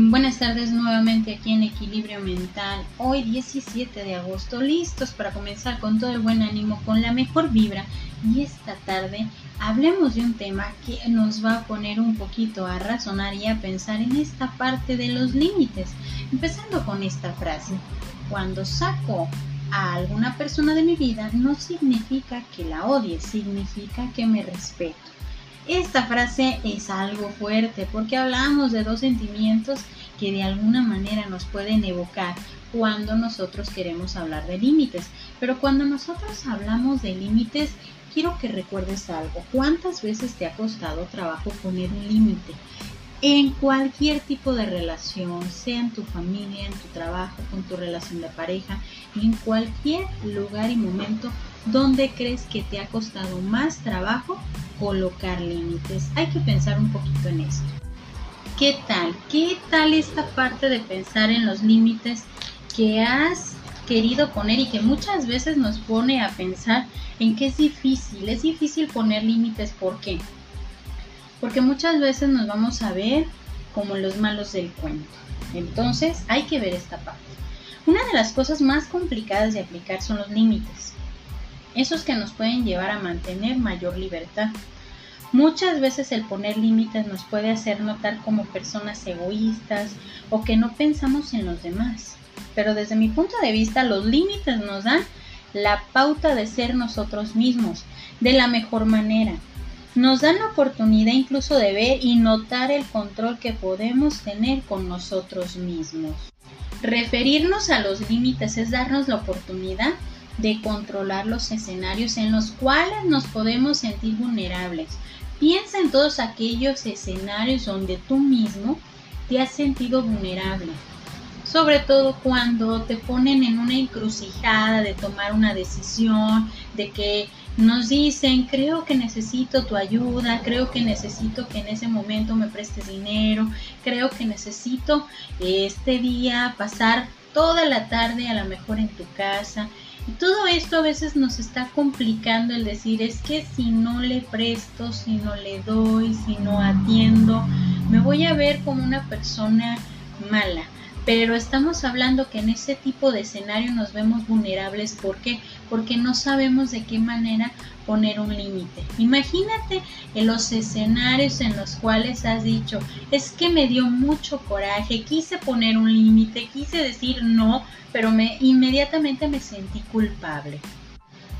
Buenas tardes nuevamente aquí en Equilibrio Mental. Hoy 17 de agosto, listos para comenzar con todo el buen ánimo, con la mejor vibra. Y esta tarde hablemos de un tema que nos va a poner un poquito a razonar y a pensar en esta parte de los límites. Empezando con esta frase. Cuando saco a alguna persona de mi vida no significa que la odie, significa que me respeto. Esta frase es algo fuerte porque hablamos de dos sentimientos que de alguna manera nos pueden evocar cuando nosotros queremos hablar de límites. Pero cuando nosotros hablamos de límites, quiero que recuerdes algo. ¿Cuántas veces te ha costado trabajo poner un límite? En cualquier tipo de relación, sea en tu familia, en tu trabajo, con tu relación de pareja, en cualquier lugar y momento donde crees que te ha costado más trabajo colocar límites. Hay que pensar un poquito en esto. ¿Qué tal? ¿Qué tal esta parte de pensar en los límites que has querido poner y que muchas veces nos pone a pensar en que es difícil? Es difícil poner límites. ¿Por qué? Porque muchas veces nos vamos a ver como los malos del cuento. Entonces hay que ver esta parte. Una de las cosas más complicadas de aplicar son los límites esos que nos pueden llevar a mantener mayor libertad. Muchas veces el poner límites nos puede hacer notar como personas egoístas o que no pensamos en los demás. Pero desde mi punto de vista los límites nos dan la pauta de ser nosotros mismos de la mejor manera. Nos dan la oportunidad incluso de ver y notar el control que podemos tener con nosotros mismos. Referirnos a los límites es darnos la oportunidad de controlar los escenarios en los cuales nos podemos sentir vulnerables. Piensa en todos aquellos escenarios donde tú mismo te has sentido vulnerable. Sobre todo cuando te ponen en una encrucijada de tomar una decisión, de que nos dicen, creo que necesito tu ayuda, creo que necesito que en ese momento me prestes dinero, creo que necesito este día pasar toda la tarde a lo mejor en tu casa todo esto a veces nos está complicando el decir, es que si no le presto, si no le doy, si no atiendo, me voy a ver como una persona mala. Pero estamos hablando que en ese tipo de escenario nos vemos vulnerables. ¿Por qué? Porque no sabemos de qué manera poner un límite. Imagínate en los escenarios en los cuales has dicho, es que me dio mucho coraje, quise poner un límite, quise decir no, pero me inmediatamente me sentí culpable.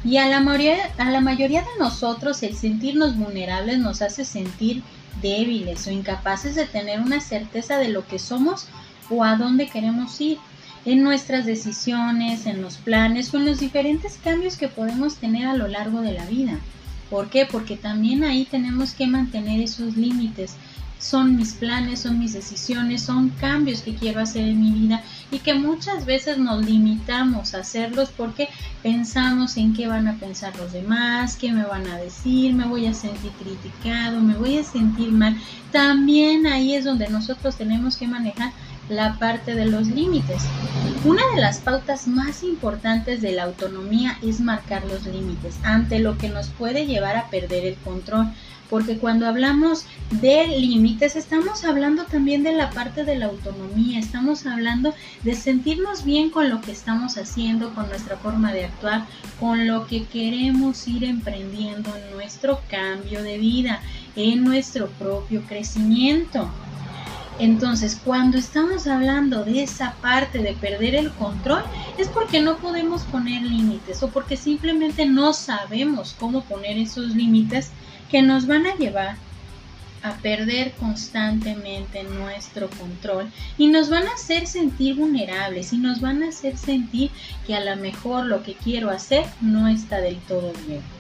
Y a la, mayoría, a la mayoría de nosotros el sentirnos vulnerables nos hace sentir débiles o incapaces de tener una certeza de lo que somos o a dónde queremos ir en nuestras decisiones, en los planes en los diferentes cambios que podemos tener a lo largo de la vida. ¿Por qué? Porque también ahí tenemos que mantener esos límites. Son mis planes, son mis decisiones, son cambios que quiero hacer en mi vida y que muchas veces nos limitamos a hacerlos porque pensamos en qué van a pensar los demás, qué me van a decir, me voy a sentir criticado, me voy a sentir mal. También ahí es donde nosotros tenemos que manejar la parte de los límites. Una de las pautas más importantes de la autonomía es marcar los límites ante lo que nos puede llevar a perder el control. Porque cuando hablamos de límites, estamos hablando también de la parte de la autonomía, estamos hablando de sentirnos bien con lo que estamos haciendo, con nuestra forma de actuar, con lo que queremos ir emprendiendo en nuestro cambio de vida, en nuestro propio crecimiento. Entonces, cuando estamos hablando de esa parte de perder el control, es porque no podemos poner límites o porque simplemente no sabemos cómo poner esos límites que nos van a llevar a perder constantemente nuestro control y nos van a hacer sentir vulnerables y nos van a hacer sentir que a lo mejor lo que quiero hacer no está del todo bien.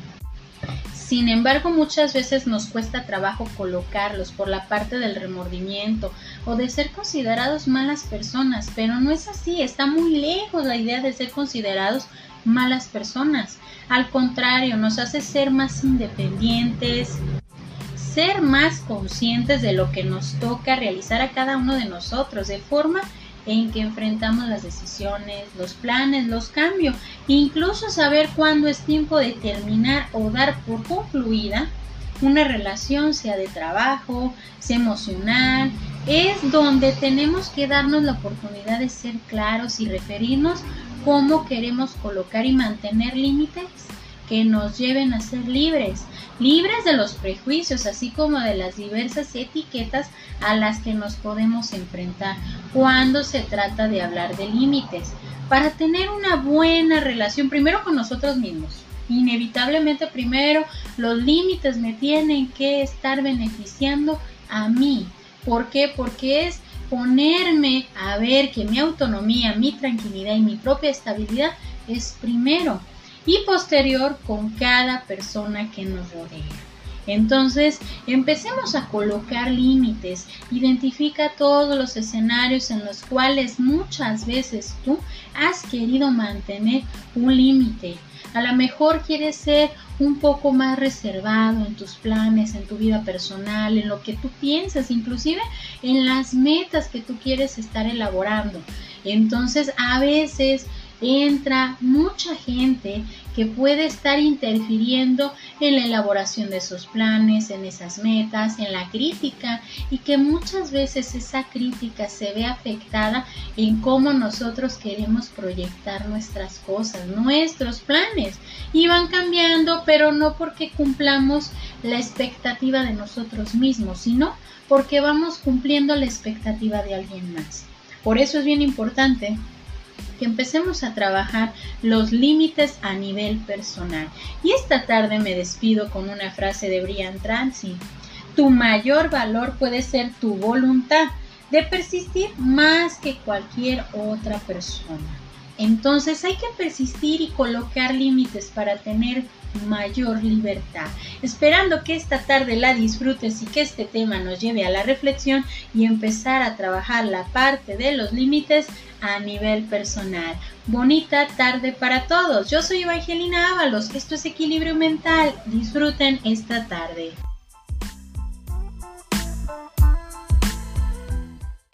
Sin embargo, muchas veces nos cuesta trabajo colocarlos por la parte del remordimiento o de ser considerados malas personas, pero no es así, está muy lejos la idea de ser considerados malas personas. Al contrario, nos hace ser más independientes, ser más conscientes de lo que nos toca realizar a cada uno de nosotros, de forma en que enfrentamos las decisiones, los planes, los cambios, incluso saber cuándo es tiempo de terminar o dar por concluida una relación, sea de trabajo, sea emocional, es donde tenemos que darnos la oportunidad de ser claros y referirnos cómo queremos colocar y mantener límites que nos lleven a ser libres, libres de los prejuicios, así como de las diversas etiquetas a las que nos podemos enfrentar cuando se trata de hablar de límites, para tener una buena relación primero con nosotros mismos. Inevitablemente primero los límites me tienen que estar beneficiando a mí. ¿Por qué? Porque es ponerme a ver que mi autonomía, mi tranquilidad y mi propia estabilidad es primero y posterior con cada persona que nos rodea. Entonces, empecemos a colocar límites. Identifica todos los escenarios en los cuales muchas veces tú has querido mantener un límite. A lo mejor quieres ser un poco más reservado en tus planes, en tu vida personal, en lo que tú piensas, inclusive en las metas que tú quieres estar elaborando. Entonces, a veces entra mucha gente que puede estar interfiriendo en la elaboración de esos planes, en esas metas, en la crítica y que muchas veces esa crítica se ve afectada en cómo nosotros queremos proyectar nuestras cosas, nuestros planes y van cambiando, pero no porque cumplamos la expectativa de nosotros mismos, sino porque vamos cumpliendo la expectativa de alguien más. Por eso es bien importante que empecemos a trabajar los límites a nivel personal. Y esta tarde me despido con una frase de Brian Tracy. Tu mayor valor puede ser tu voluntad de persistir más que cualquier otra persona. Entonces hay que persistir y colocar límites para tener mayor libertad. Esperando que esta tarde la disfrutes y que este tema nos lleve a la reflexión y empezar a trabajar la parte de los límites a nivel personal. Bonita tarde para todos. Yo soy Evangelina Ábalos. Esto es Equilibrio Mental. Disfruten esta tarde.